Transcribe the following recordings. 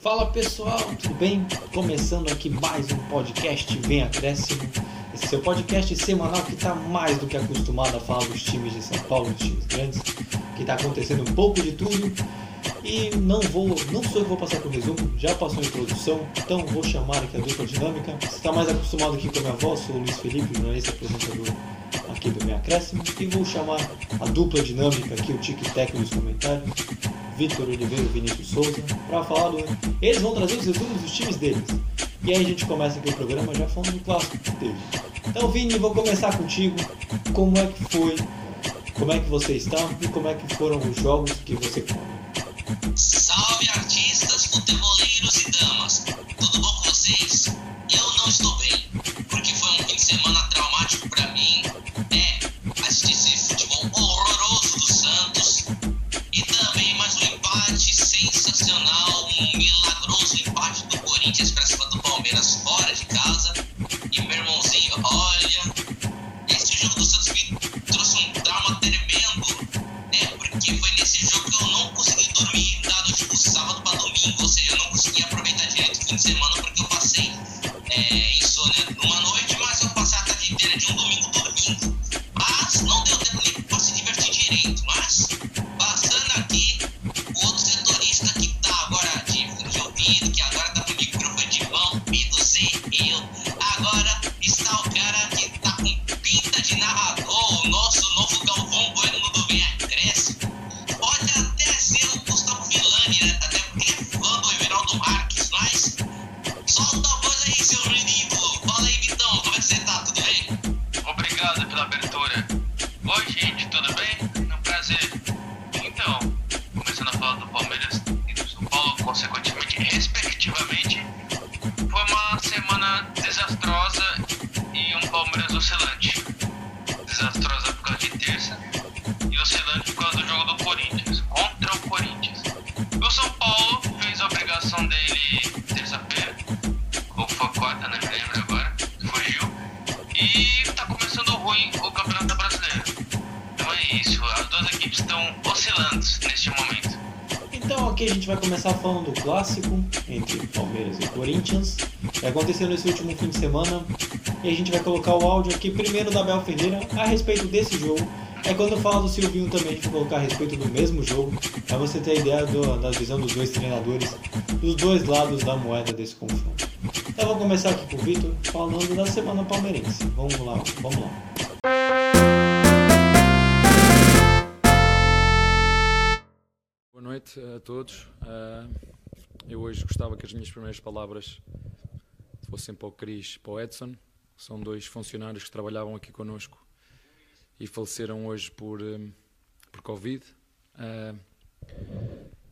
Fala pessoal, tudo bem? Começando aqui mais um podcast Vem Acréscimo. Esse seu podcast semanal que está mais do que acostumado a falar dos times de São Paulo, dos times grandes, que está acontecendo um pouco de tudo. E não vou, não sou eu que vou passar por resumo, já passou a introdução, então vou chamar aqui a dupla dinâmica. Você está mais acostumado aqui com a minha voz, sou o Luiz Felipe, jornalista apresentador aqui do Vem Acréscimo, e vou chamar a dupla dinâmica aqui, o tic-tac dos comentários. Vitor Oliveira e Vinícius Souza, para falar do. Eles vão trazer os resumos dos times deles. E aí a gente começa aqui o programa já falando do clássico que teve. Então, Vini, vou começar contigo. Como é que foi? Como é que você está e como é que foram os jogos que você? Salve artistas, futeboleiros e damas! Tudo bom com vocês? Eu não estou bem, vai começar falando do clássico entre Palmeiras e Corinthians, que aconteceu nesse último fim de semana. E a gente vai colocar o áudio aqui primeiro da Bel Ferreira a respeito desse jogo. É quando eu falo do Silvinho também, vai colocar a respeito do mesmo jogo, para você ter a ideia do- da visão dos dois treinadores, dos dois lados da moeda desse confronto. Então vamos começar aqui com o Vitor, falando da semana palmeirense. Vamos lá, vamos lá. Noite a todos. Ah, eu hoje gostava que as minhas primeiras palavras fossem para o Cris e para o Edson, são dois funcionários que trabalhavam aqui connosco e faleceram hoje por, hum, por Covid. Ah,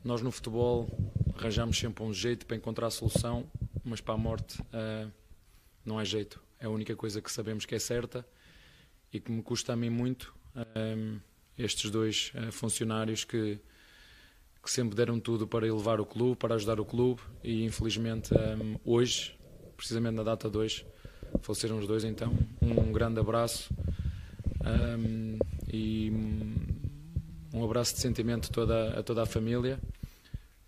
nós no futebol arranjamos sempre um jeito para encontrar a solução, mas para a morte ah, não há jeito. É a única coisa que sabemos que é certa e que me custa a mim muito ah, estes dois funcionários que que sempre deram tudo para elevar o clube, para ajudar o clube e infelizmente hum, hoje, precisamente na data 2, faleceram os dois então. Um grande abraço hum, e hum, um abraço de sentimento toda, a toda a família,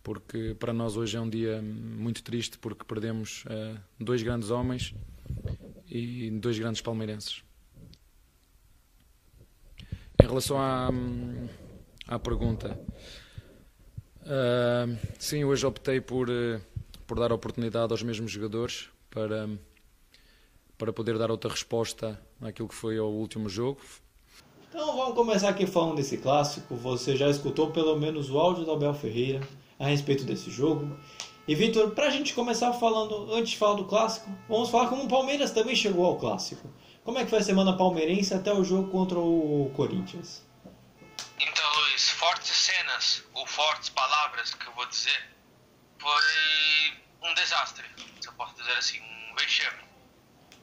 porque para nós hoje é um dia muito triste porque perdemos eh, dois grandes homens e dois grandes palmeirenses. Em relação à, hum, à pergunta, ah, sim, hoje optei por, eh, por dar oportunidade aos mesmos jogadores para, para poder dar outra resposta àquilo que foi ao último jogo. Então vamos começar aqui falando desse clássico. Você já escutou pelo menos o áudio do Abel Ferreira a respeito desse jogo. E Vitor, para a gente começar falando, antes de falar do clássico, vamos falar como o Palmeiras também chegou ao clássico. Como é que foi a semana palmeirense até o jogo contra o Corinthians? Fortes palavras que eu vou dizer foi um desastre, se eu posso dizer assim, um vexame.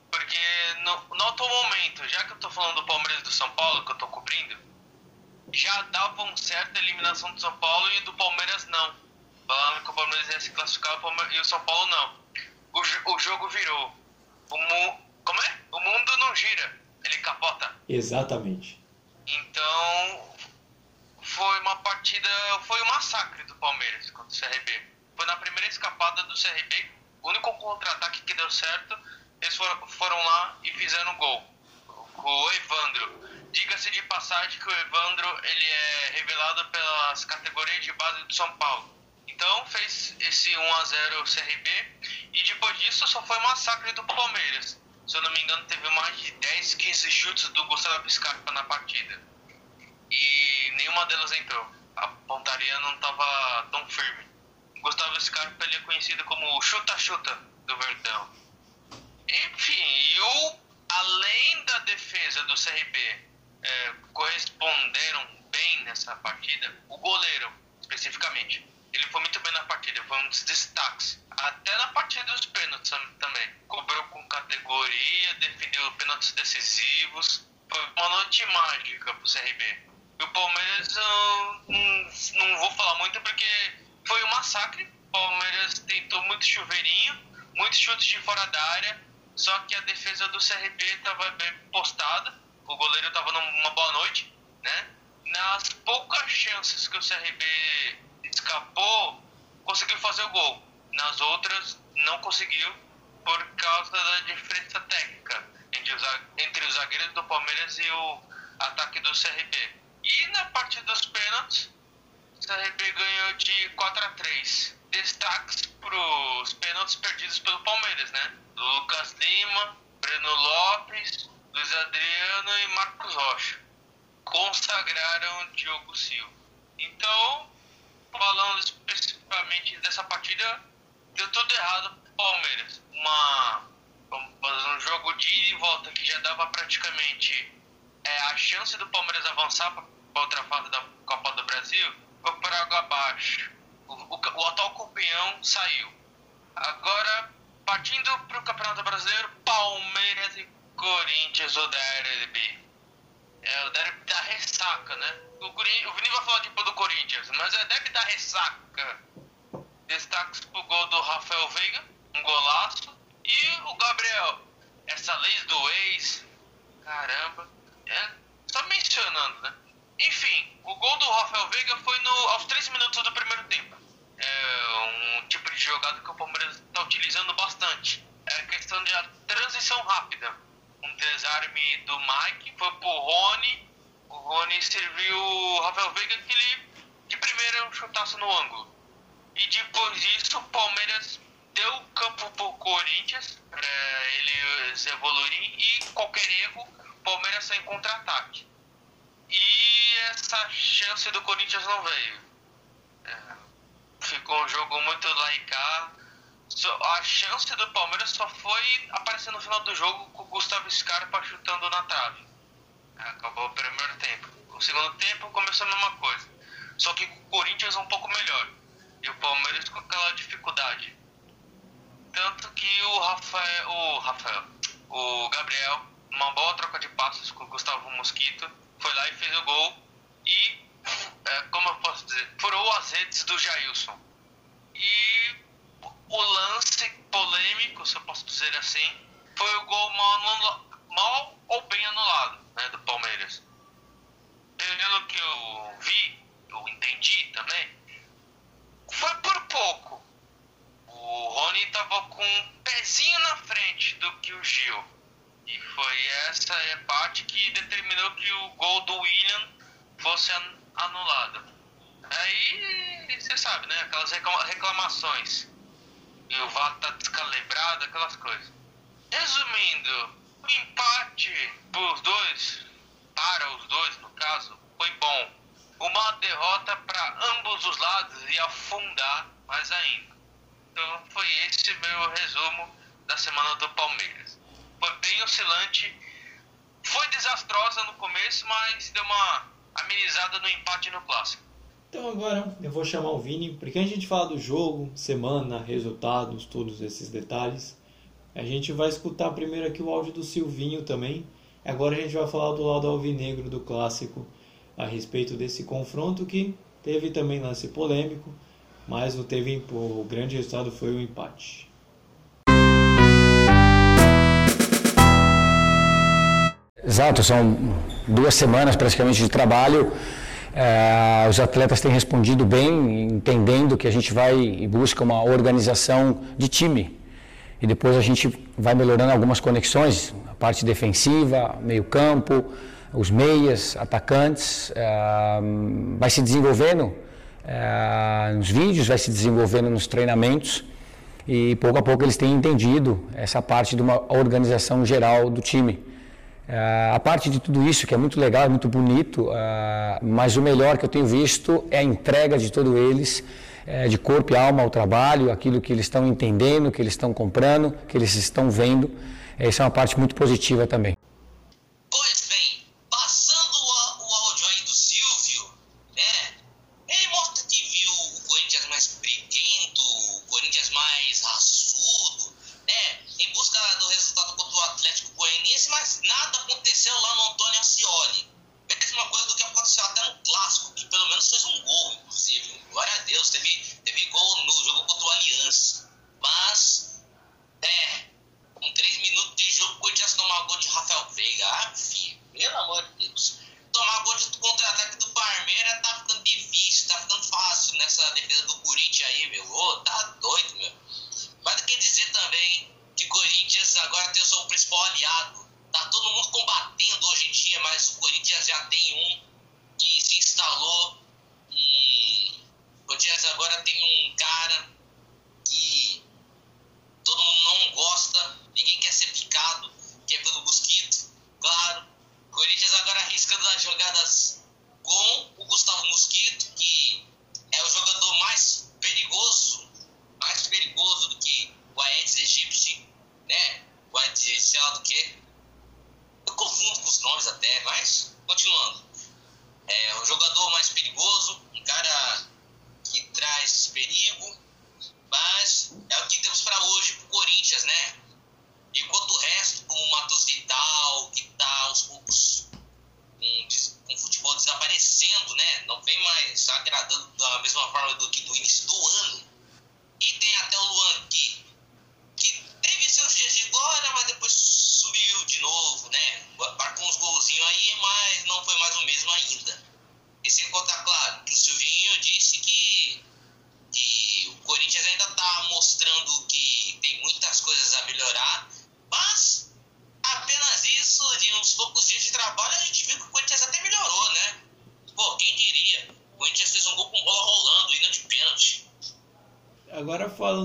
Porque no, no atual momento, já que eu tô falando do Palmeiras e do São Paulo, que eu tô cobrindo, já dava uma certa eliminação do São Paulo e do Palmeiras não. Falando que o Palmeiras ia se classificar e o São Paulo não. O, o jogo virou. O mu, como é? O mundo não gira, ele capota. Exatamente. Então, foi uma partida, foi um massacre do Palmeiras contra o CRB. foi na primeira escapada do CRB, o único contra-ataque que deu certo, eles foram, foram lá e fizeram gol. O Evandro. Diga-se de passagem que o Evandro ele é revelado pelas categorias de base do São Paulo. Então fez esse 1 a 0 CRB e depois disso só foi massacre do Palmeiras. Se eu não me engano, teve mais de 10, 15 chutes do Gustavo Scarpa na partida. E nenhuma delas entrou. A pontaria não estava tão firme. Gustavo Scarpa ele é conhecido como chuta-chuta do Verdão. Enfim, e o, além da defesa do CRB é, corresponderam bem nessa partida, o goleiro, especificamente. Ele foi muito bem na partida, foi um dos destaques. Até na partida dos pênaltis também. Cobrou com categoria, defendeu pênaltis decisivos. Foi uma noite mágica pro CRB. E o Palmeiras, eu não, não vou falar muito porque foi um massacre. O Palmeiras tentou muito chuveirinho, muitos chutes de fora da área, só que a defesa do CRB estava bem postada. O goleiro estava numa boa noite, né? Nas poucas chances que o CRB escapou, conseguiu fazer o gol. Nas outras, não conseguiu por causa da diferença técnica entre os, entre os zagueiros do Palmeiras e o ataque do CRB. E na parte dos pênaltis, o CRB ganhou de 4 a 3. Destaques para os pênaltis perdidos pelo Palmeiras, né? Lucas Lima, Breno Lopes, Luiz Adriano e Marcos Rocha. Consagraram Diogo Silva. Então, falando especificamente dessa partida, deu tudo errado pro Palmeiras. Uma, um jogo de ida e volta que já dava praticamente é, a chance do Palmeiras avançar para outra fase da Copa do Brasil foi para água abaixo. O, o, o atual campeão saiu. Agora, partindo para o Campeonato Brasileiro, Palmeiras e Corinthians, o derby. É o derby da ressaca, né? O, o Vini vai falar tipo do Corinthians, mas é deve dar ressaca. Destaques pro gol do Rafael Veiga, um golaço. E o Gabriel, essa lei do ex, caramba, é, só mencionando, né? Enfim, o gol do Rafael Veiga foi no, aos 3 minutos do primeiro tempo. É um tipo de jogada que o Palmeiras está utilizando bastante. É a questão de a transição rápida. Um desarme do Mike foi pro Rony. O Rony serviu o Rafael Veiga que ele de primeira um chutaço no ângulo. E depois disso o Palmeiras deu o campo pro Corinthians para eles evoluírem e qualquer erro o Palmeiras sai em contra-ataque. E essa chance do Corinthians não veio. É, ficou um jogo muito laicar. A chance do Palmeiras só foi aparecer no final do jogo com o Gustavo Scarpa chutando na trave. É, acabou o primeiro tempo. O segundo tempo começou a mesma coisa. Só que o Corinthians um pouco melhor. E o Palmeiras com aquela dificuldade. Tanto que o Rafael, o Rafael, o Gabriel, uma boa troca de passos com o Gustavo Mosquito, foi lá e fez o gol e, é, como eu posso dizer, furou as redes do Jailson. E o lance polêmico, se eu posso dizer assim, foi o gol mal, mal ou bem anulado né, do Palmeiras. Pelo que eu vi, eu entendi também, foi por pouco. O Rony estava com um pezinho na frente do que o Gil. E foi essa a parte que determinou que o gol do William fosse anulado. Aí você sabe, né? Aquelas reclamações. E o VAR tá descalibrado, aquelas coisas. Resumindo, o empate pros dois, para os dois no caso, foi bom. Uma derrota para ambos os lados e afundar mais ainda. Então foi esse meu resumo da semana do Palmeiras. Bem oscilante. Foi desastrosa no começo, mas deu uma amenizada no empate no clássico. Então agora eu vou chamar o Vini, porque a gente fala do jogo, semana, resultados, todos esses detalhes. A gente vai escutar primeiro aqui o áudio do Silvinho também. Agora a gente vai falar do lado alvinegro do clássico a respeito desse confronto que teve também lance polêmico, mas o, teve, o grande resultado foi o empate. Exato, são duas semanas praticamente de trabalho É, os atletas têm respondido bem, entendendo que a gente vai e busca uma organização de time. E depois a gente vai melhorando algumas conexões, a parte defensiva, meio campo, os meias, atacantes, é, vai se desenvolvendo é, nos vídeos, vai se desenvolvendo nos treinamentos e pouco a pouco eles têm entendido essa parte de uma organização geral do time. Uh, a parte de tudo isso, que é muito legal, muito bonito, uh, mas o melhor que eu tenho visto é a entrega de todos eles, uh, de corpo e alma ao trabalho, aquilo que eles estão entendendo, que eles estão comprando, que eles estão vendo. Essa é uma parte muito positiva também.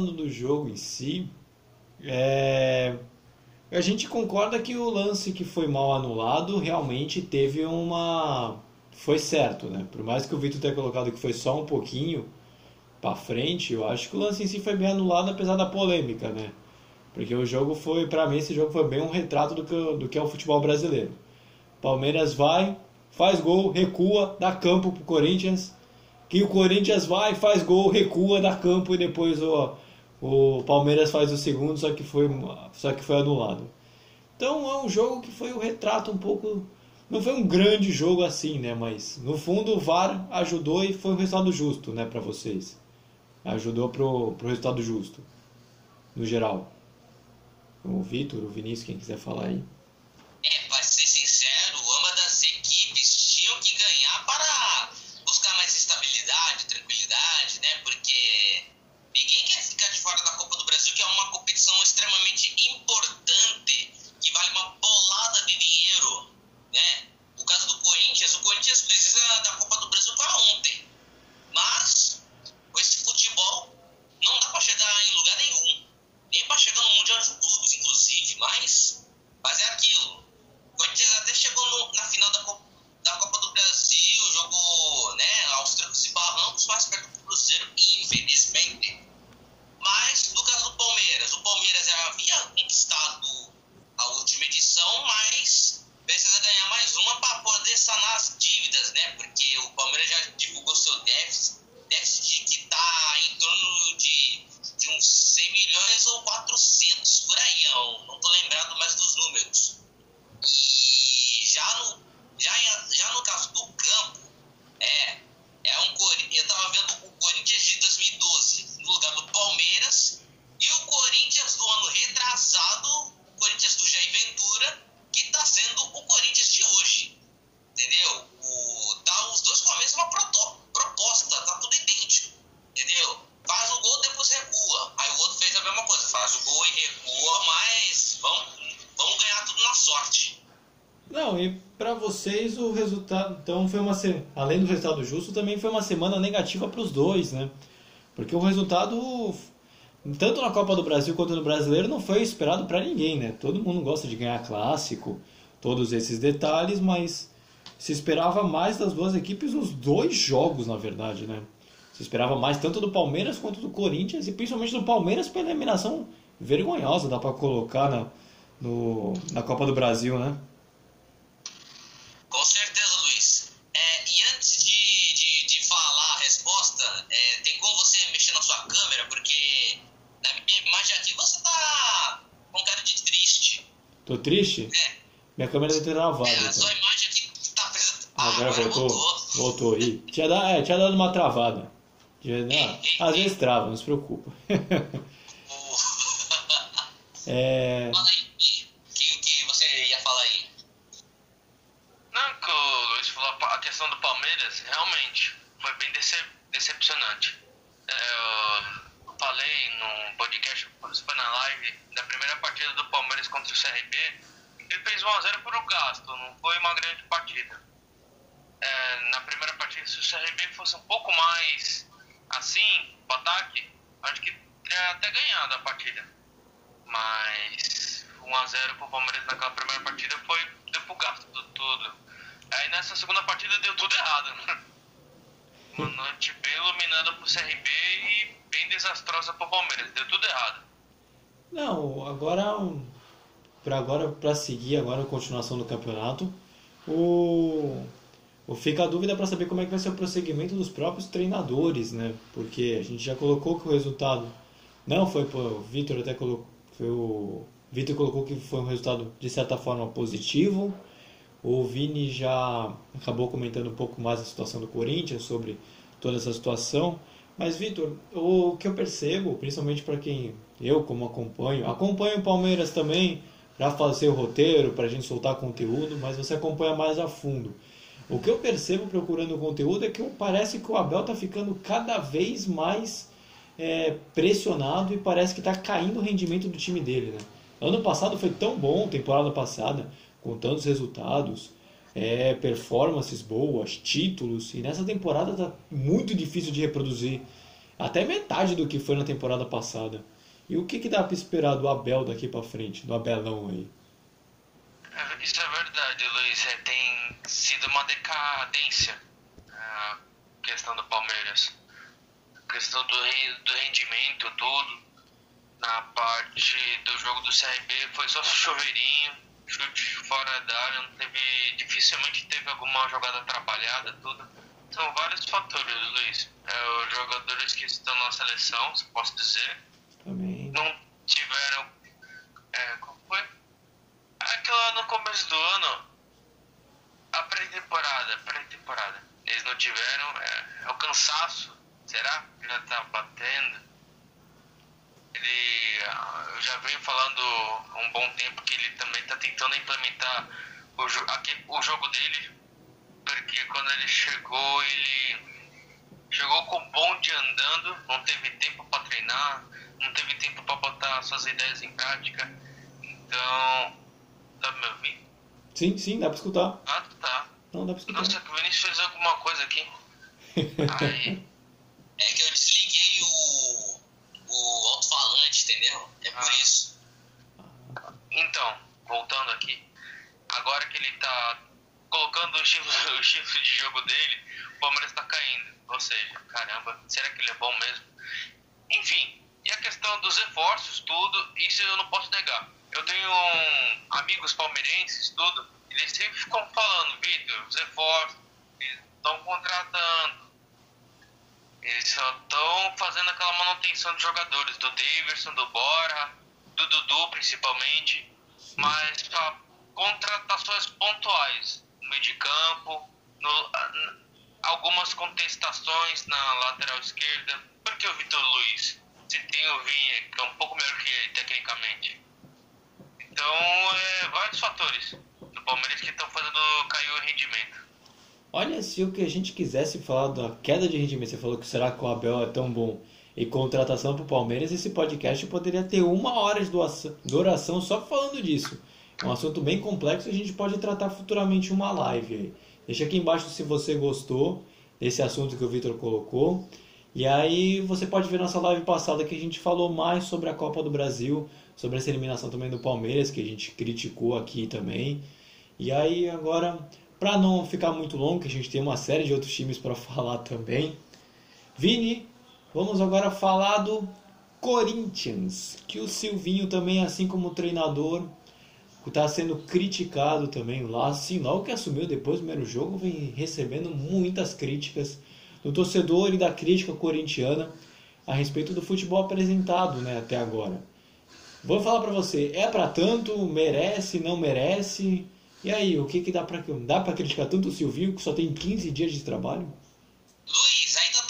Falando do jogo em si, é... a gente concorda que o lance que foi mal anulado realmente teve uma. Foi certo, né? Por mais que o Vitor tenha colocado que foi só um pouquinho para frente, eu acho que o lance em si foi bem anulado, apesar da polêmica, né? Porque o jogo foi, para mim, esse jogo foi bem um retrato do que, do que é o futebol brasileiro. Palmeiras vai, faz gol, recua, dá campo pro Corinthians que o Corinthians vai, faz gol, recua, dá campo e depois o, o Palmeiras faz o segundo, só que foi, só que foi anulado. Então é um jogo que foi o um retrato um pouco. Não foi um grande jogo assim, né? Mas no fundo o VAR ajudou e foi um resultado justo, né, para vocês. Ajudou pro, pro resultado justo, no geral. O Vitor, o Vinícius, quem quiser falar aí. É, pra ser além do resultado justo, também foi uma semana negativa para os dois, né? Porque o resultado tanto na Copa do Brasil quanto no Brasileiro não foi esperado para ninguém, né? Todo mundo gosta de ganhar clássico, todos esses detalhes, mas se esperava mais das duas equipes nos dois jogos, na verdade, né? Se esperava mais tanto do Palmeiras quanto do Corinthians e principalmente do Palmeiras pela eliminação vergonhosa, dá para colocar na, no, na Copa do Brasil, né? Com certeza, Luiz. É, e antes de, de, de falar a resposta, é, tem como você sua câmera, porque na minha imagem aqui você tá com cara de triste. Tô triste? É, Minha câmera tá travada. é a então. sua imagem aqui tá presa. Ah, agora voltou? voltou. Voltou. Ih, tinha, dado, é, tinha dado uma travada. Tinha- ah, às vezes trava, não se preocupa. é, Fala aí, o que, que você ia falar aí? Não, que o Luiz falou, a questão do Palmeiras, realmente, foi bem decep decepcionante. É, eu falei num podcast, foi na live, da primeira partida do Palmeiras contra o CRB, ele fez 1x0 por o gasto, não foi uma grande partida. É, na primeira partida, se o CRB fosse um pouco mais assim, o ataque, acho que teria até ganhado a partida. Mas 1x0 pro Palmeiras naquela primeira partida foi deu pro gasto do tudo. Aí nessa segunda partida deu tudo errado. né? Uma noite bem iluminada pro CRB e bem desastrosa pro Palmeiras. Deu tudo errado. Não, agora para agora para seguir agora a continuação do campeonato, o, o fica a dúvida para saber como é que vai ser o prosseguimento dos próprios treinadores, né? Porque a gente já colocou que o resultado não foi o Vitor até colocou foi o Vitor colocou que foi um resultado de certa forma positivo. O Vini já acabou comentando um pouco mais a situação do Corinthians sobre toda essa situação. Mas, Vitor, o que eu percebo, principalmente para quem eu, como acompanho, acompanho o Palmeiras também para fazer o roteiro, para a gente soltar conteúdo, mas você acompanha mais a fundo. O que eu percebo procurando conteúdo é que parece que o Abel está ficando cada vez mais é, pressionado e parece que está caindo o rendimento do time dele. Né? Ano passado foi tão bom, temporada passada, com tantos resultados, é, performances boas, títulos, e nessa temporada tá muito difícil de reproduzir até metade do que foi na temporada passada. E o que, que dá para esperar do Abel daqui para frente, do Abelão aí? Isso é verdade, Luiz. É, tem sido uma decadência a questão do Palmeiras. A questão do, do rendimento, tudo. Na parte do jogo do CRB foi só choveirinho, chute fora da área, não teve, dificilmente teve alguma jogada atrapalhada, tudo. São vários fatores, Luiz. É, os jogadores que estão na seleção, se posso dizer, Também. não tiveram. É, como foi? Aquilo lá no começo do ano, a pré-temporada, pré-temporada. Eles não tiveram. É, é o cansaço, será? Já tá batendo. Ele. ah, Eu já venho falando há um bom tempo que ele também tá tentando implementar o, aqui- o jogo dele. Porque quando ele chegou, ele chegou com o bonde andando, não teve tempo para treinar, não teve tempo para botar suas ideias em prática. Então, tá me ouvindo? Sim, sim, dá para escutar. Ah, tá. Não, dá para escutar. Nossa, que o Vinícius fez alguma coisa aqui. Aí, É que eu desliguei o, o alto-falante, entendeu? É por Ah. isso. então, voltando aqui, agora que ele tá colocando o chifre, o chifre de jogo dele, o Palmeiras tá caindo. Ou seja, caramba, será que ele é bom mesmo? Enfim, e a questão dos reforços, tudo, isso eu não posso negar. Eu tenho um- amigos palmeirenses, tudo, eles sempre ficam falando, Vitor, os reforços, estão contratando. Eles só estão fazendo aquela manutenção de jogadores, do Daverson, do Bora, do Dudu principalmente, mas só contratações pontuais no meio de campo, no- algumas contestações na lateral esquerda. Por que o Vitor Luiz? Se tem o Vinha, que é um pouco melhor que ele tecnicamente. Então, é, vários fatores do Palmeiras que estão fazendo cair o rendimento. Olha, se o que a gente quisesse falar da queda de rendimento, você falou que será que o Abel é tão bom, e contratação para o Palmeiras, esse podcast poderia ter uma hora de duração só falando disso. É um assunto bem complexo a gente pode tratar futuramente uma live aí. Deixa aqui embaixo se você gostou desse assunto que o Vitor colocou. E aí você pode ver nossa live passada que a gente falou mais sobre a Copa do Brasil, sobre essa eliminação também do Palmeiras, que a gente criticou aqui também. E aí agora, para não ficar muito longo, que a gente tem uma série de outros times para falar também. Vini, vamos agora falar do Corinthians, que o Silvinho também, assim como treinador, está sendo criticado também lá. Assim, logo que assumiu depois do primeiro jogo, vem recebendo muitas críticas do torcedor e da crítica corintiana a respeito do futebol apresentado né, até agora. Vou falar para você, é para tanto, merece, não merece? E aí, o que, que dá para dá para criticar tanto o Silvio, que só tem 15 dias de trabalho? Luiz, ainda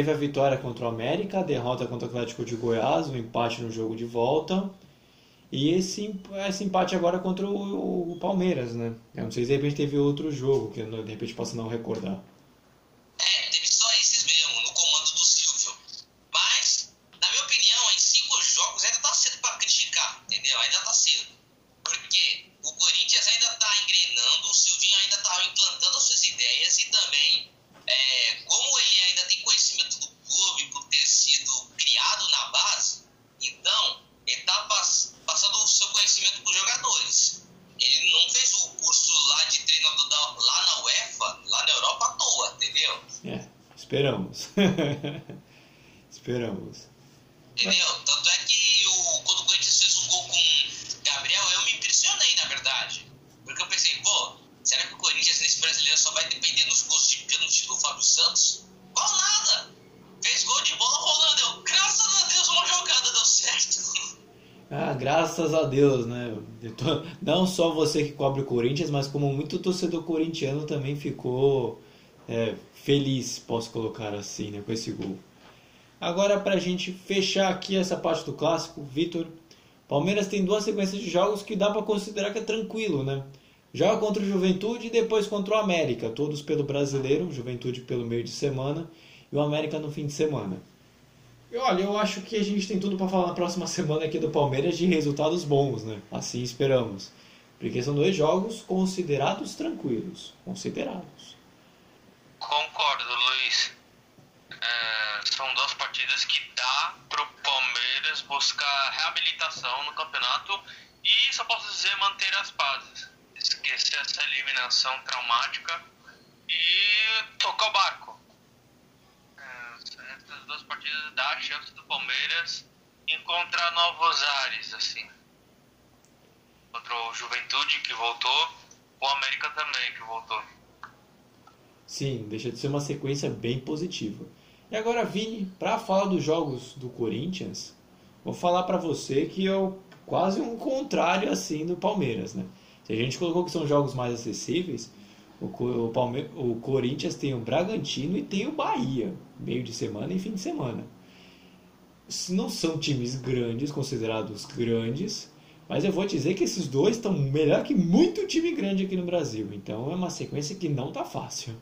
teve a vitória contra o América, a derrota contra o Atlético de Goiás, o um empate no jogo de volta. E esse, esse empate agora contra o, o, Palmeiras, né? Eu não sei se de repente teve outro jogo, que de repente posso não recordar. Esperamos. esperamos. Entendeu? Tanto é que o, quando o Corinthians fez um gol com Gabriel, eu me impressionei, na verdade. Porque eu pensei, pô, será que o Corinthians nesse brasileiro só vai depender dos gols de pênalti do Fábio Santos? Qual nada! Fez gol de bola rolando, eu, graças a Deus uma jogada deu certo. Ah, graças a Deus, né? Não só você que cobre o Corinthians, mas como muito torcedor corintiano também ficou é, feliz, posso colocar assim, né, com esse gol. Agora, para a gente fechar aqui essa parte do clássico, Vitor, Palmeiras tem duas sequências de jogos que dá para considerar que é tranquilo, né? Joga contra o Juventude e depois contra o América, todos pelo brasileiro, Juventude pelo meio de semana e o América no fim de semana. E olha, eu acho que a gente tem tudo para falar na próxima semana aqui do Palmeiras de resultados bons, né? Assim esperamos. Porque são dois jogos considerados tranquilos. Considerados. Concordo, Luiz. É, são duas partidas que dá pro Palmeiras buscar reabilitação no campeonato e, só posso dizer, manter as pazes. Esquecer essa eliminação traumática e tocar o barco essas duas partidas dá a chance do Palmeiras encontrar novos ares, assim. Contra o Juventude, que voltou, o América também, que voltou. Sim, deixa de ser uma sequência bem positiva. E agora, Vini, para falar dos jogos do Corinthians, vou falar para você que é quase um contrário assim do Palmeiras, né? Se a gente colocou que são jogos mais acessíveis, o, o, Palme o Corinthians tem o Bragantino e tem o Bahia, meio de semana e fim de semana. Não são times grandes, considerados grandes, mas eu vou dizer que esses dois estão melhor que muito time grande aqui no Brasil. Então é uma sequência que não tá fácil.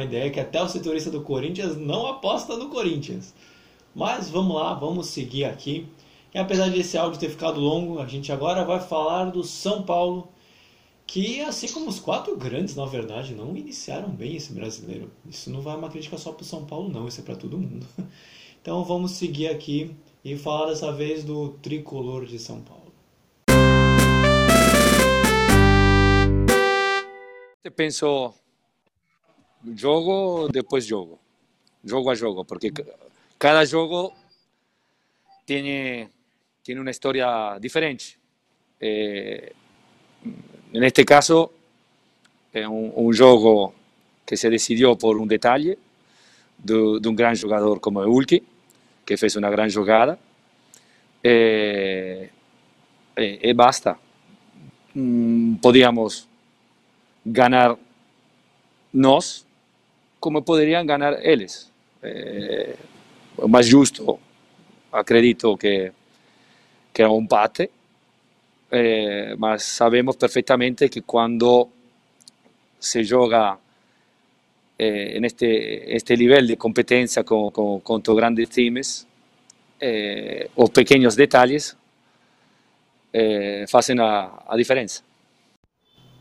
Uma ideia que até o setorista do Corinthians não aposta no Corinthians. Mas vamos lá, vamos seguir aqui. E apesar desse áudio ter ficado longo, a gente agora vai falar do São Paulo, que assim como os quatro grandes, na verdade, não iniciaram bem esse brasileiro. Isso não vai uma crítica só para o São Paulo, não, isso é para todo mundo. Então vamos seguir aqui e falar dessa vez do tricolor de São Paulo. Eu penso jogo depois jogo, jogo a jogo, porque cada jogo tem tiene una historia diferente. Eh, en este caso, es un, juego que se decidió por un detalle de, un gran jugador como Ulki, que fez una gran jugada. Eh, eh, y basta. Mm, podíamos ganar nos como podrían ganar ellos. Eh, más justo, acredito que que era un empate, eh, mas sabemos perfectamente que cuando se juega eh, en este, este nivel de competencia con, con, contra grandes times, eh, os pequeños detalhes eh, fazem a, a diferença.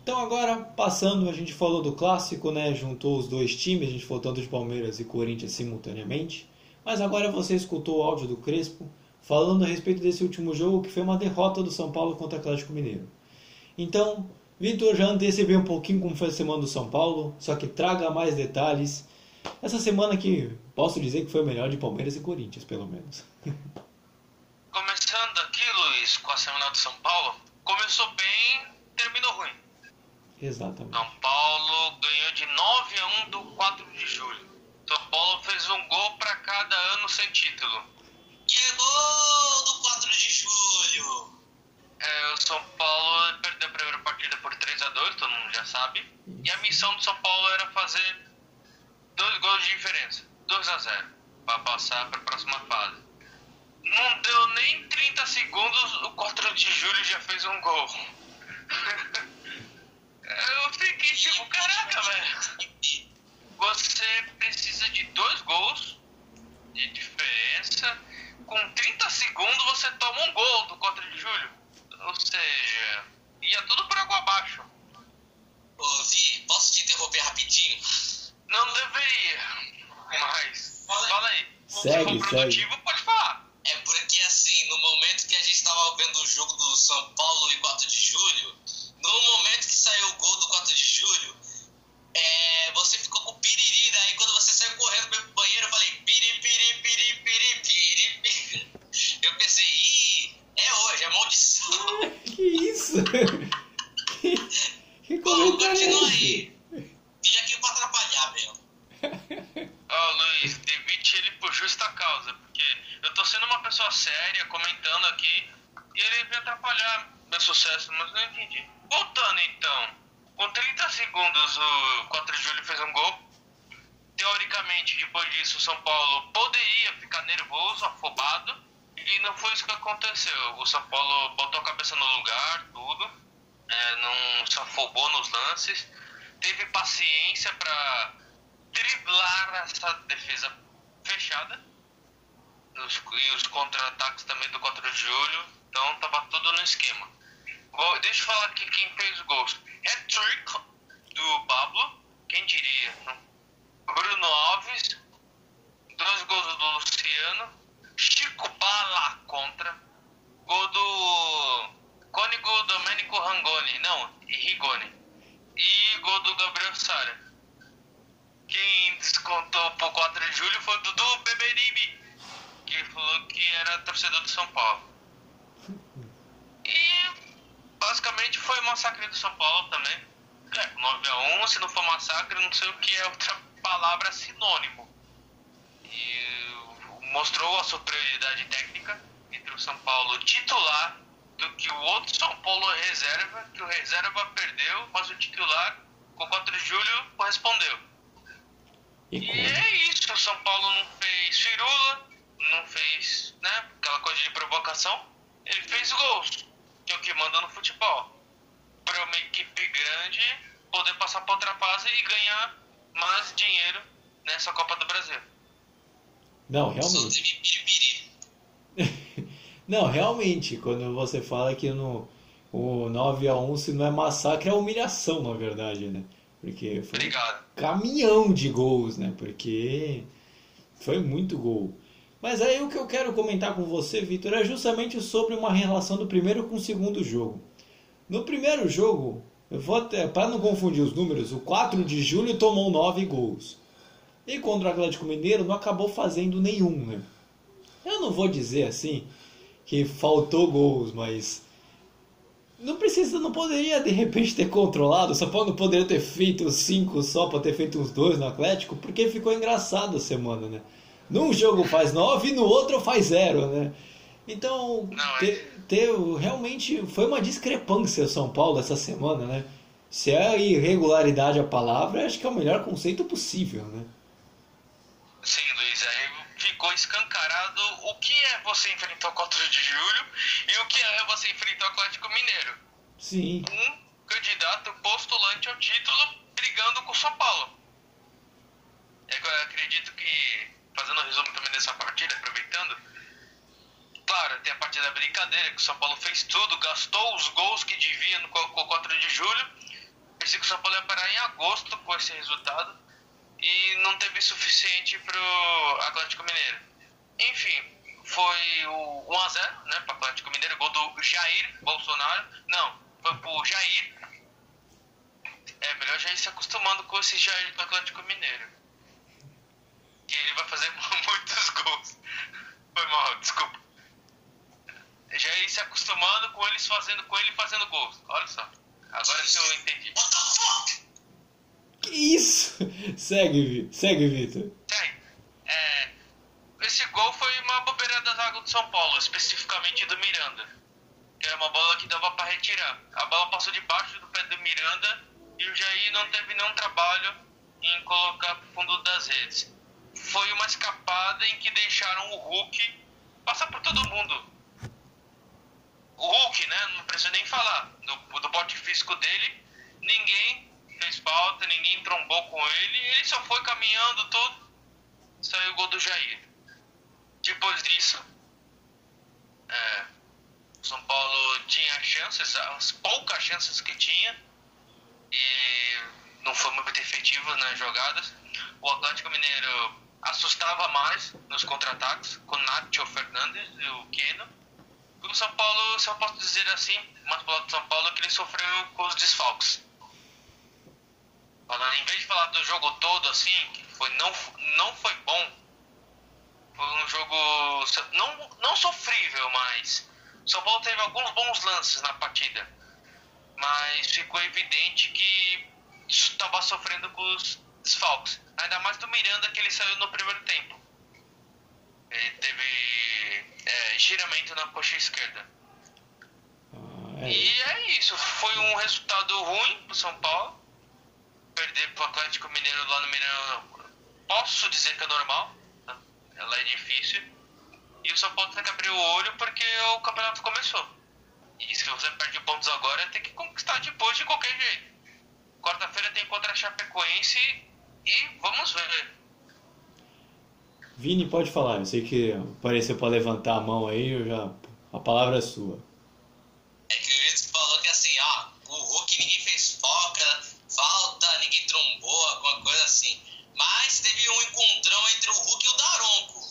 Então agora, passando, a gente falou do clássico, né? Juntou os dois times, a gente falou tanto de Palmeiras e Corinthians simultaneamente. Mas agora você escutou o áudio do Crespo, falando a respeito desse último jogo, que foi uma derrota do São Paulo contra o Atlético Mineiro. Então, Vitor, já antecipei um pouquinho como foi a semana do São Paulo, só que traga mais detalhes. Essa semana que posso dizer que foi o melhor de Palmeiras e Corinthians, pelo menos. Começando aqui, Luiz, com a semana do São Paulo, começou bem. Exatamente. São Paulo ganhou de 9 a 1 do 4 de julho. São Paulo fez um gol para cada ano sem título. Chegou no 4 de julho. É, o São Paulo perdeu a primeira partida por 3 a 2 todo mundo já sabe. E E a missão do São Paulo era fazer dois gols de diferença, 2 a 0 para passar para a próxima fase. Não deu nem 30 segundos, o 4 de julho já fez um gol. Eu fiquei tipo, caraca, velho. Você precisa de dois gols de diferença. Com 30 segundos você toma um gol do 4 de julho. Ou seja, ia tudo por água abaixo. Ô, Vi, posso te interromper rapidinho? Não deveria. Mas. Fala aí. Se Segue, for produtivo, pode falar. É porque, assim, no momento que a gente estava vendo o jogo do São Paulo e 4 de julho, no momento que saiu o gol do 4 de julho, é, você ficou com piriri, daí quando você saiu correndo pro banheiro, eu falei piri, piri, piri, piri, piri, piri. Eu pensei, ih, é hoje, é maldição. que isso? que, que Vamos, comentário é continua aí. Vim aqui pra atrapalhar mesmo. Ó, Luiz, demite ele por justa causa, porque eu tô sendo uma pessoa séria, comentando aqui, e ele veio atrapalhar meu sucesso, mas não entendi. Voltando então, com 30 segundos o 4 de julho fez um gol. Teoricamente, depois disso, o São Paulo poderia ficar nervoso, afobado, e não foi isso que aconteceu. O São Paulo botou a cabeça no lugar, tudo, é, não se afobou nos lances, teve paciência para driblar essa defesa fechada os, e os contra-ataques também do 4 de julho. Então tava tudo no esquema. Deixa eu falar aqui quem fez os gols. Hat-trick do Pablo, quem diria? Bruno Alves, dois gols do Luciano, Chico Bala contra, gol do Cônigo Domenico Rangoni, não, Rigoni, e gol do Gabriel Sara. Quem descontou pro 4 de julho foi o Dudu Beberibe, que falou que era torcedor do São Paulo. E basicamente foi massacre do São Paulo também. É, 9x1, se não for massacre, não sei o que é outra palavra sinônimo. E mostrou a superioridade técnica entre o São Paulo titular do que o outro São Paulo reserva, que o reserva perdeu, mas o titular, com 4 de julho, correspondeu. E E é isso, o São Paulo não fez firula, não fez, né, aquela coisa de provocação, ele fez gols, que é o que manda no futebol. Para uma equipe grande poder passar para outra fase e ganhar mais dinheiro nessa Copa do Brasil. Não, realmente. Não, realmente, quando você fala que no o 9x1 se não é massacre, é humilhação, na verdade, né? Porque foi um Obrigado. caminhão de gols, né? Porque foi muito gol. Mas aí o que eu quero comentar com você, Vitor, é justamente sobre uma relação do primeiro com o segundo jogo. No primeiro jogo, para não confundir os números, o 4 de julho tomou 9 gols. E contra o Atlético Mineiro não acabou fazendo nenhum, né? Eu não vou dizer assim que faltou gols, mas não precisa, não poderia de repente ter controlado. São Paulo não poderia ter feito cinco só para ter feito uns dois no Atlético, porque ficou engraçado a semana, né? Num jogo faz nove e no outro faz zero, né? Então, Não, é- te- realmente foi uma discrepância o São Paulo essa semana, né? Se é irregularidade a palavra, acho que é o melhor conceito possível, né? Sim, Luiz, aí ficou escancarado o que é você enfrentar o 4 de julho e o que é você enfrentar o Atlético Mineiro. Sim. um candidato postulante ao título brigando com o São Paulo. É que Eu acredito que, fazendo um resumo também dessa partida, aproveitando, claro, tem a partida da brincadeira, que o São Paulo fez tudo, gastou os gols que devia no co- com o 4 de julho, pensei que o São Paulo ia parar em agosto com esse resultado e não teve suficiente pro Atlético Mineiro. Enfim, foi o 1x0, né, pro Atlético Mineiro, gol do Jair Bolsonaro. Não, foi pro Jair. É melhor já ir se acostumando com esse Jair do Atlético Mineiro. Que ele vai fazer muitos gols. Foi mal, desculpa. Já ir se acostumando com eles fazendo, com ele fazendo gols. Olha só. Agora que eu entendi. What the fuck? Que isso? Segue, segue, Vitor. É, esse gol foi uma bobeira da zaga do São Paulo, especificamente do Miranda. Que era uma bola que dava pra retirar. A bola passou debaixo do pé do Miranda e o Jair não teve nenhum trabalho em colocar pro fundo das redes. Foi uma escapada em que deixaram o Hulk passar por todo mundo. O Hulk, né? Não preciso nem falar. Do, do porte físico dele, ninguém fez falta, ninguém trombou com ele. Ele só foi caminhando tudo. Saiu o gol do Jair. Depois disso, é, São Paulo tinha chances, as poucas chances que tinha, e não foi muito efetivo nas jogadas. O Atlético Mineiro assustava mais nos contra-ataques, com o Nacho Fernandes e o Keno. O São Paulo, se eu posso dizer assim, mas pro lado do São Paulo, que ele sofreu com os desfalques. Falando, em vez de falar do jogo todo assim, que foi, não, não foi bom, foi um jogo não, não sofrível, mas São Paulo teve alguns bons lances na partida. Mas ficou evidente que estava sofrendo com os desfalques. Ainda mais do Miranda que ele saiu no primeiro tempo. Ele teve é, giramento na coxa esquerda. Ah, é. E é isso. Foi um resultado ruim pro São Paulo. Perder pro Atlético Mineiro lá no Mineirão. Posso dizer que é normal. tá? Ela é difícil. E o São Paulo tem que abrir o olho porque o campeonato começou. E se você perde pontos agora, tem que conquistar depois de qualquer jeito. Quarta-feira tem contra a Chapecoense e vamos ver. Vini, pode falar. Eu sei que apareceu para levantar a mão aí, eu já... a palavra é sua. É que o Vitor falou que assim, ó, o Hulk ninguém fez foca, falta, ninguém trombou, alguma coisa assim. Mas teve um encontrão entre o Hulk e o Daronco.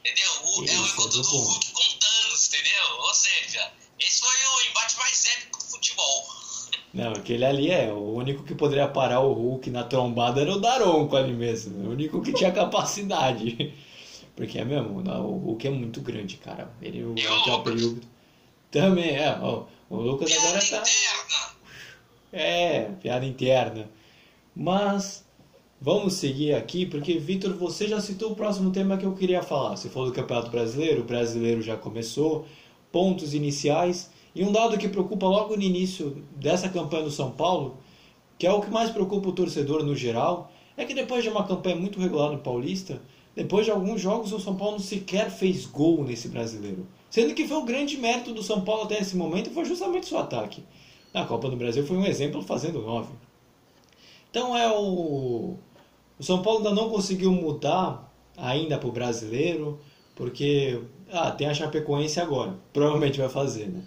Entendeu? O, é o encontro é do. Hulk com Thanos, entendeu? Ou seja, esse foi o embate mais épico do futebol. Não, aquele ali é, o único que poderia parar o Hulk na trombada era o Daronco ali mesmo, o único que tinha capacidade. Porque é mesmo, o Hulk é muito grande, cara. Ele E o até o período. Também, é, ó, o Lucas Piada agora tá. interna. É, piada interna. Mas vamos seguir aqui, porque Vitor, você já citou o próximo tema que eu queria falar. Você falou do Campeonato Brasileiro, o brasileiro já começou, pontos iniciais. E um dado que preocupa logo no início dessa campanha do São Paulo, que é o que mais preocupa o torcedor no geral, é que depois de uma campanha muito regular no Paulista, depois de alguns jogos o São Paulo sequer fez gol nesse brasileiro. Sendo que foi o grande mérito do São Paulo até esse momento foi justamente seu ataque. Na Copa do Brasil foi um exemplo fazendo nove. Então é o. O São Paulo ainda não conseguiu mudar ainda para o brasileiro, porque ah, tem a Chapecoense agora. Provavelmente vai fazer, né?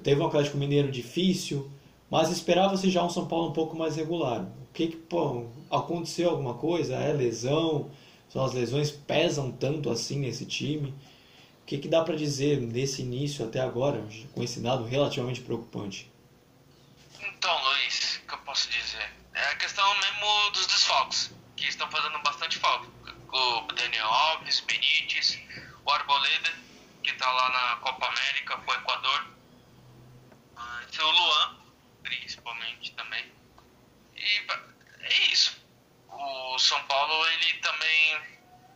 Teve um Atlético Mineiro difícil, mas esperava-se já um São Paulo um pouco mais regular. O que, que pô, aconteceu alguma coisa? É lesão? São as lesões pesam tanto assim nesse time? O que, que dá para dizer desse início até agora, com esse dado relativamente preocupante? Então, Luiz, o que eu posso dizer? É a questão mesmo dos desfalques, que estão fazendo bastante falta. O Daniel Alves, Benítez, o Arboleda, que está lá na Copa América, com o Equador. O Luan, principalmente também. E é isso. O São Paulo, ele também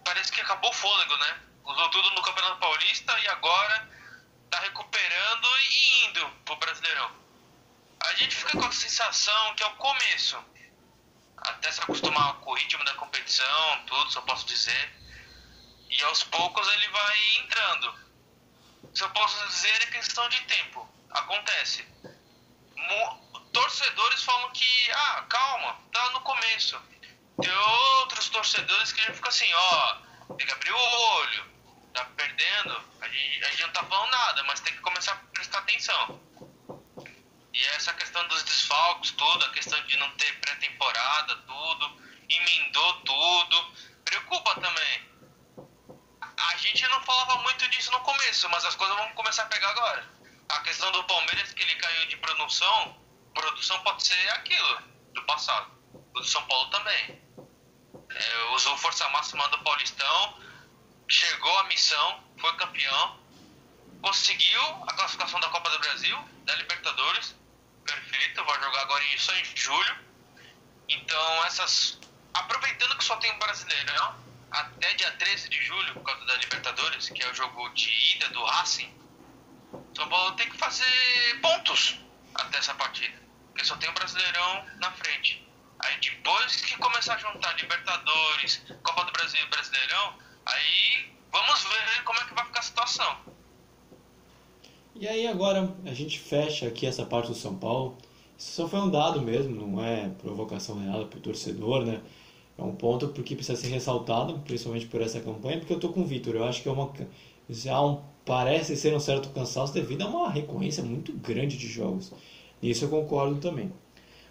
parece que acabou o fôlego, né? Usou tudo no Campeonato Paulista e agora tá recuperando e indo pro Brasileirão. A gente fica com a sensação que é o começo. Até se acostumar com o ritmo da competição, tudo, só posso dizer. E aos poucos ele vai entrando. Só posso dizer é questão de tempo. Acontece. Mo- torcedores falam que, ah, calma, tá no começo. Tem outros torcedores que já ficam assim, ó, tem que abrir o olho, tá perdendo, a gente, a gente não tá falando nada, mas tem que começar a prestar atenção. E essa questão dos desfalques, tudo, a questão de não ter pré-temporada, tudo, emendou tudo, preocupa também. A gente não falava muito disso no começo, mas as coisas vão começar a pegar agora. A questão do Palmeiras, que ele caiu de produção, produção pode ser aquilo, do passado. O do São Paulo também. É, usou força máxima do Paulistão, chegou à missão, foi campeão, conseguiu a classificação da Copa do Brasil, da Libertadores, perfeito, vai jogar agora em- só em julho. Então, essas. Aproveitando que só tem um brasileirão, até dia 13 de julho, por causa da Libertadores, que é o jogo de ida do Racing, São Paulo tem que fazer pontos até essa partida. Porque só tem o Brasileirão na frente. Aí depois que começar a juntar Libertadores, Copa do Brasil e Brasileirão, aí vamos ver como é que vai ficar a situação. E aí agora a gente fecha aqui essa parte do São Paulo. Isso só foi um dado mesmo, não é provocação real para o torcedor, né? É um ponto porque precisa ser ressaltado, principalmente por essa campanha, porque eu tô com o Vitor. Eu acho que é uma já um, parece ser um certo cansaço devido a uma recorrência muito grande de jogos. Nisso eu concordo também.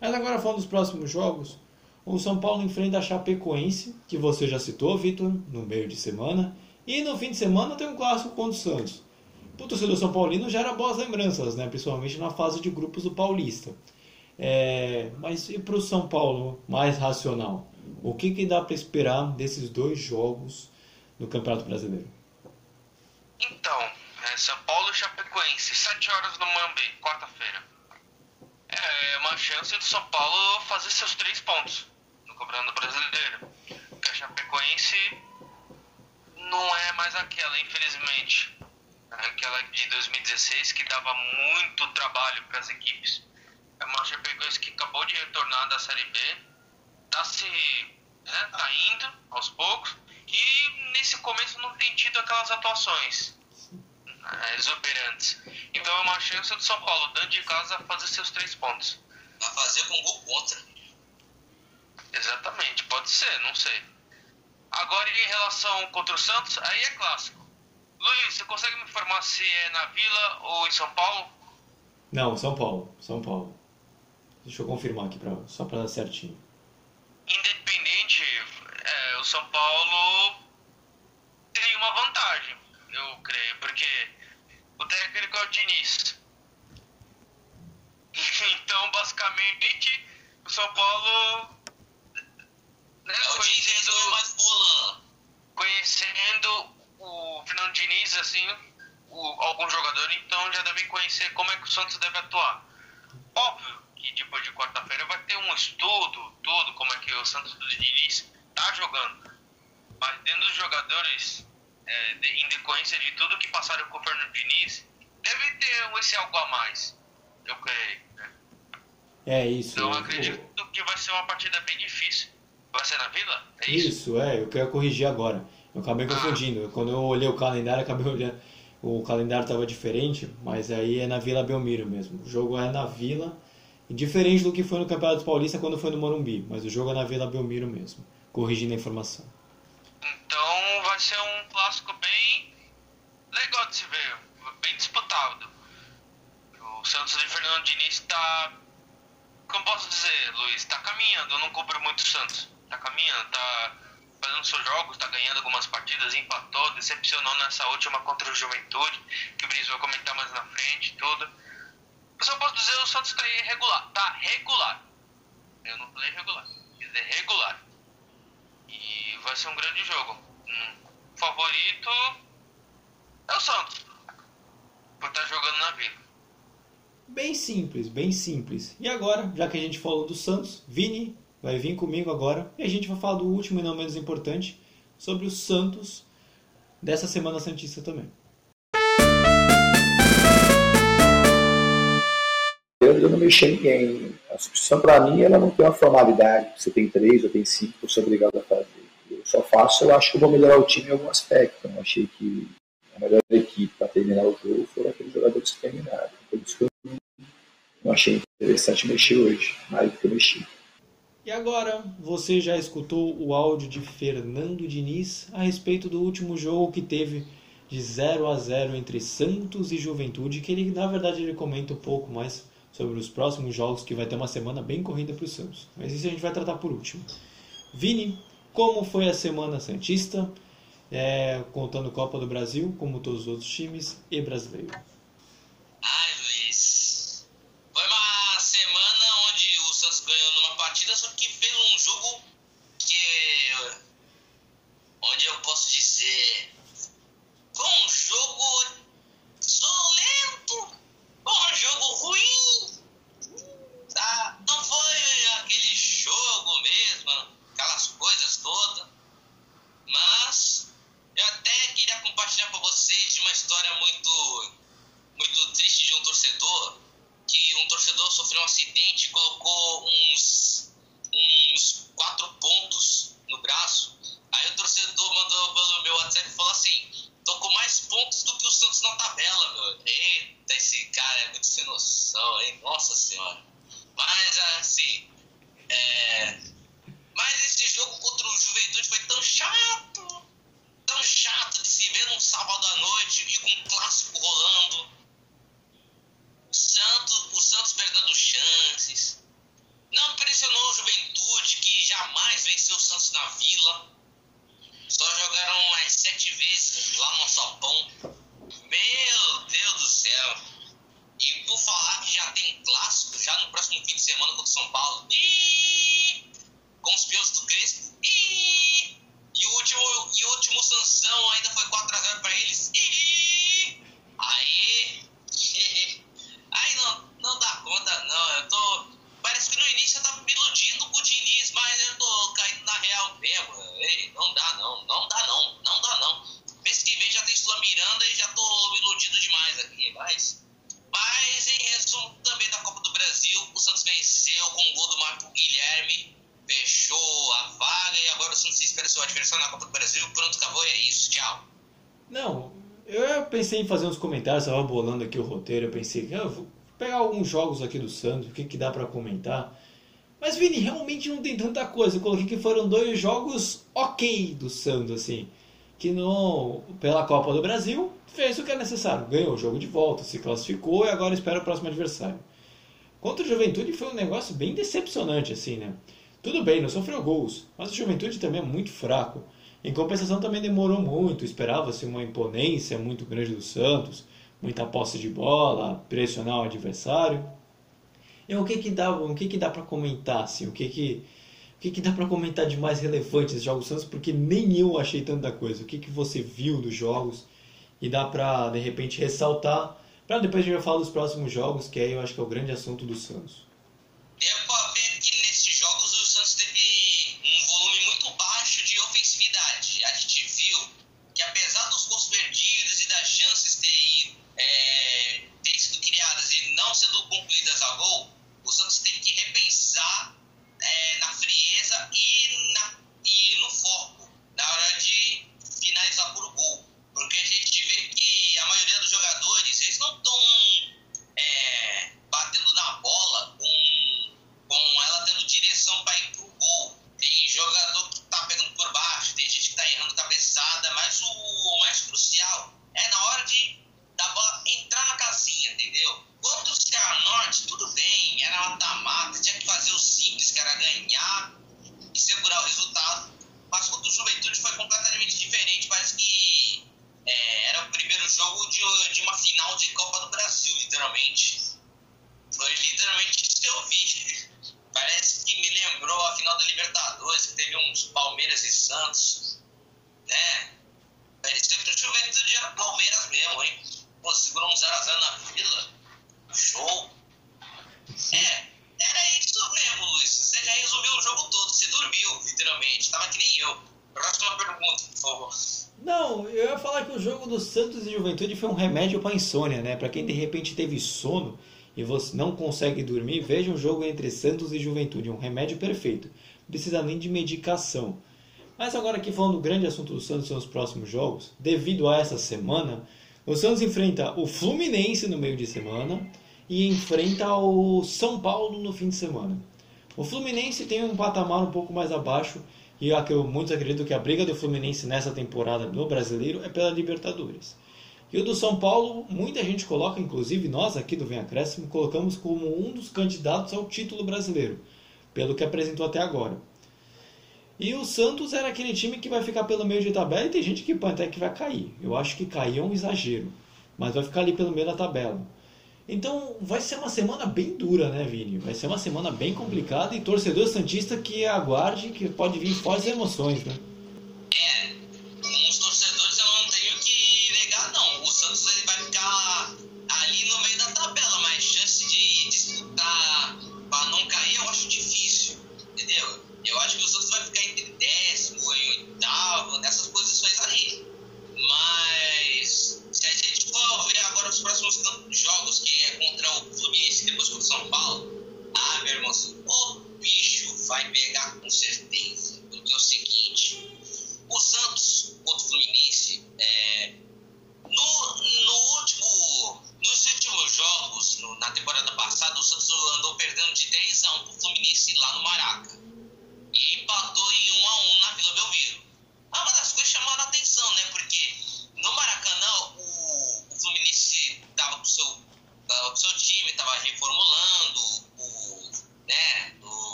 Mas agora falando dos próximos jogos, o São Paulo enfrenta a Chapecoense, que você já citou, Vitor, no meio de semana, e no fim de semana tem um clássico contra o Santos. Para o torcedor São Paulino gera boas lembranças, né? principalmente na fase de grupos do Paulista. É, mas e para o São Paulo mais racional? O que, que dá para esperar desses dois jogos no Campeonato Brasileiro? Então, é São Paulo e Chapecoense, 7 horas no Mambi, quarta-feira. É uma chance do São Paulo fazer seus três pontos no Campeonato Brasileiro. Porque a Chapecoense não é mais aquela, infelizmente. Aquela de 2016 que dava muito trabalho para as equipes. É uma Chapecoense que acabou de retornar da Série B, tá se. Né, tá indo aos poucos e nesse começo não tem tido aquelas atuações né, exuberantes. Então é uma chance do São Paulo, dentro de casa, fazer seus três pontos. Vai fazer com gol contra. Exatamente, pode ser, não sei. Agora em relação contra o Santos, aí é clássico. Luiz, você consegue me informar se é na Vila ou em São Paulo? Não, São Paulo, São Paulo. Deixa eu confirmar aqui pra, só para dar certinho. Independente, é, o São Paulo tem uma vantagem, eu creio, porque o técnico é o Diniz. Então, basicamente, o São Paulo. Né, É o conhecendo, bola. conhecendo o Fernando Diniz, assim, o, algum jogador, então já devem conhecer como é que o Santos deve atuar. Óbvio que depois de quarta-feira vai ter um estudo, tudo, como é que o Santos do Diniz tá jogando. Mas dentro dos jogadores, é, de- em decorrência de tudo que passaram com o Fernando Diniz, deve ter esse algo a mais, eu creio. Né? É isso. Então eu o- acredito que vai ser uma partida bem difícil. Vai ser na Vila? É isso? Isso, é, eu quero corrigir agora. Eu acabei confundindo. Quando eu olhei o calendário, acabei olhando. O calendário estava diferente, mas aí é na Vila Belmiro mesmo. O jogo é na Vila, diferente do que foi no Campeonato Paulista quando foi no Morumbi, mas o jogo é na Vila Belmiro mesmo. Corrigindo a informação. Então vai ser um clássico bem legal de se ver, bem disputado. O Santos de Fernando Diniz está, como posso dizer, Luiz, está caminhando. Eu não cubro muito o Santos. Está caminhando, está fazendo seus jogos, está ganhando algumas partidas, empatou, decepcionou nessa última contra o Juventude, que o Brice vai comentar mais na frente, tudo. Eu só posso dizer o Santos está irregular, tá regular. Eu não falei regular, quer dizer regular. Vai ser um grande jogo. Hum, favorito é o Santos. Por estar jogando na vida. Bem simples, bem simples. E agora, já que a gente falou do Santos, Vini vai vir comigo agora e a gente vai falar do último e não menos importante, sobre o Santos dessa Semana Santista também. Eu, eu não mexi em ninguém. A substituição, para mim, ela não tem uma formalidade. Você tem três, eu tenho cinco, você é obrigado a fazer. Só faço, eu acho que eu vou melhorar o time em algum aspecto. Eu achei que a melhor equipe para terminar o jogo foram aqueles jogadores que terminaram. Por isso que eu não, achei interessante mexer hoje, mais que eu mexi. E agora, você já escutou o áudio de Fernando Diniz a respeito do último jogo que teve de 0 a 0 entre Santos e Juventude, que ele, na verdade, ele comenta um pouco mais sobre os próximos jogos, que vai ter uma semana bem corrida para o Santos. Mas isso a gente vai tratar por último. Vini, como foi a Semana Santista, é, contando Copa do Brasil, como todos os outros times, e brasileiro? Ai, Não pressionou a juventude que jamais venceu o Santos na vila. Só jogaram umas sete vezes lá no Sopão. Meu Deus do céu! E por falar que já tem clássico, já no próximo fim de semana contra o São Paulo. E... Com os peões do Crespo. E... E o último, e o último Sansão ainda foi 4x0 para eles. E... pensei em fazer uns comentários, estava bolando aqui o roteiro, eu pensei ah, vou pegar alguns jogos aqui do Santos, o que, que dá para comentar. Mas Vini, realmente não tem tanta coisa. Eu coloquei que foram dois jogos ok do Santos, assim. Que no, pela Copa do Brasil fez o que é necessário. Ganhou o jogo de volta, se classificou e agora espera o próximo adversário. Contra o Juventude foi um negócio bem decepcionante, assim, né? Tudo bem, não sofreu gols, mas o Juventude também é muito fraco. Em compensação também demorou muito, esperava-se uma imponência muito grande do Santos, muita posse de bola, pressionar o adversário. E o que que dá, o que que dá para comentar assim? O que que o que, que dá para comentar de mais relevante nesses jogos Santos? Porque nem eu achei tanta coisa. O que, que você viu dos jogos e dá para de repente ressaltar para depois a gente vai falar dos próximos jogos, que aí eu acho que é o grande assunto do Santos. Deu para insônia, né? Para quem de repente teve sono e você não consegue dormir, veja um jogo entre Santos e Juventude, um remédio perfeito. Não precisa nem de medicação. Mas agora aqui falando do grande assunto do Santos são os próximos jogos, devido a essa semana, o Santos enfrenta o Fluminense no meio de semana e enfrenta o São Paulo no fim de semana. O Fluminense tem um patamar um pouco mais abaixo e a eu muitos acreditam que a briga do Fluminense nessa temporada no Brasileiro é pela Libertadores. E o do São Paulo, muita gente coloca, inclusive nós aqui do Vem Acréscimo, colocamos como um dos candidatos ao título brasileiro, pelo que apresentou até agora. E o Santos era aquele time que vai ficar pelo meio de tabela e tem gente que até que vai cair. Eu acho que cair é um exagero, mas vai ficar ali pelo meio da tabela. Então vai ser uma semana bem dura, né, Vini? Vai ser uma semana bem complicada e torcedor santista que aguarde que pode vir fortes emoções, né? É,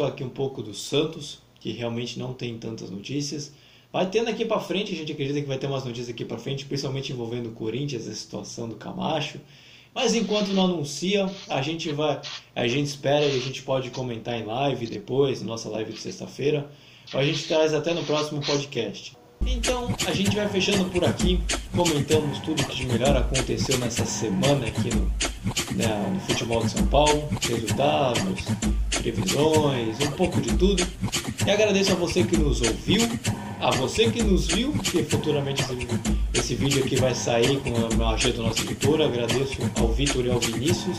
comentou aqui um pouco do Santos, que realmente não tem tantas notícias. Vai tendo aqui pra frente, a gente acredita que vai ter umas notícias aqui pra frente, principalmente envolvendo o Corinthians, a situação do Camacho. Mas enquanto não anuncia, a gente vai, a gente espera e a gente pode comentar em live depois, nossa live de sexta-feira. A gente traz até no próximo podcast. Então a gente vai fechando por aqui, comentamos tudo que de melhor aconteceu nessa semana aqui no, né, no futebol de São Paulo, resultados, previsões, um pouco de tudo. E agradeço a você que nos ouviu, a você que nos viu, que futuramente esse, vídeo aqui vai sair com a ajuda do nosso editor. Agradeço ao Vitor e ao Vinícius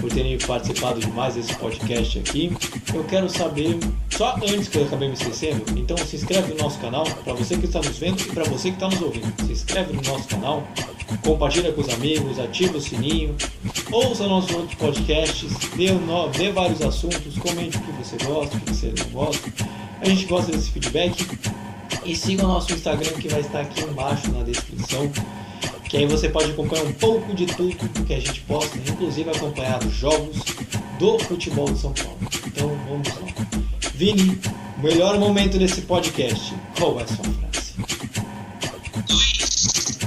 por terem participado de mais esse podcast aqui. Eu quero saber, só antes que eu acabei me esquecendo, então se inscreve no nosso canal, para você que está nos vendo e para você que está nos ouvindo. Se inscreve no nosso canal, compartilha com os amigos, ativa o sininho, ouça nossos outros podcasts, vê, no- vê vários assuntos, comente o que você gosta, o que você não gosta. A gente gosta desse feedback. E siga o nosso Instagram que vai estar aqui embaixo na descrição. Que aí você pode acompanhar um pouco de tudo que a gente posta, inclusive acompanhar os jogos do futebol de São Paulo. Então vamos lá. Vini, o melhor momento desse podcast. Qual é a sua frase? Luiz,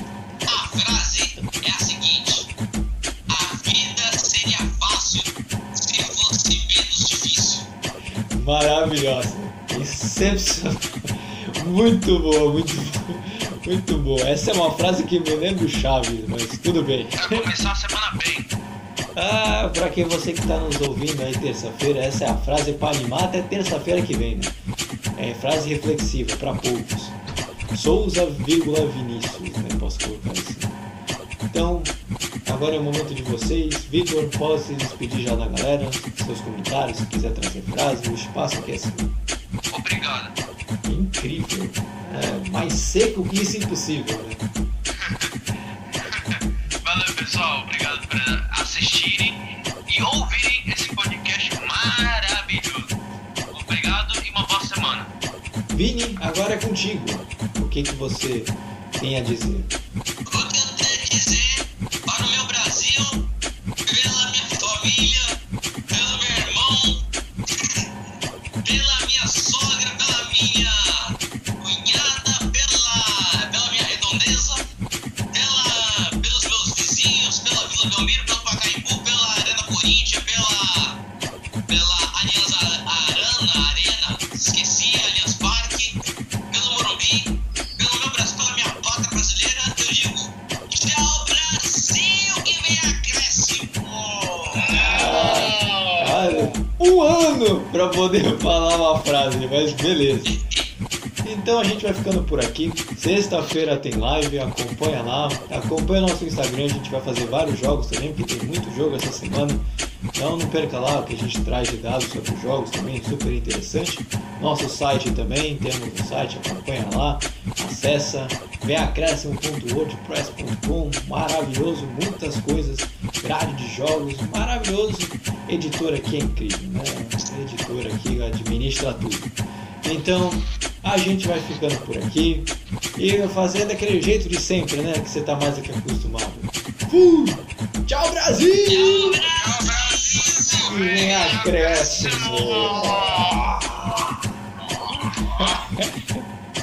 a frase é a seguinte: A vida seria fácil se fosse menos difícil. Maravilhosa. Excepcional. Muito boa, muito boa. Muito boa. Essa é uma frase que me lembra o Chaves, mas tudo bem. Pra começar a semana bem. Ah, pra quem você que está nos ouvindo aí terça-feira, essa é a frase para animar até terça-feira que vem, né? É frase reflexiva para poucos. Souza, vírgula Vinícius, né? Posso colocar assim. Então, agora é o momento de vocês. Vitor, pode se despedir já da galera, seus comentários, se quiser trazer frase, o espaço aqui é seu. Obrigado. Incrível. É, mais seco que isso impossível, né? Valeu, pessoal. Obrigado por assistirem e ouvirem esse podcast maravilhoso. Obrigado e uma boa semana. Vini, agora é contigo. O que, que você tem a dizer? Poder falar uma frase, mas beleza. Então a gente vai ficando por aqui. Sexta-feira tem live, acompanha lá. Acompanha nosso Instagram, a gente vai fazer vários jogos também, porque tem muito jogo essa semana. Então não perca lá o que a gente traz de dados sobre os jogos também, super interessante. Nosso site também, temos o site, acompanha lá, acessa veacréscimo.wordpress.com, maravilhoso, muitas coisas, grade de jogos, maravilhoso. Editor aqui é incrível, né? Editor aqui administra tudo. Então, a gente vai ficando por aqui e fazendo daquele jeito de sempre, né? Que você tá mais do que acostumado. Fui! Tchau, Brasil! Tchau, Brasil! Vem acréscimo!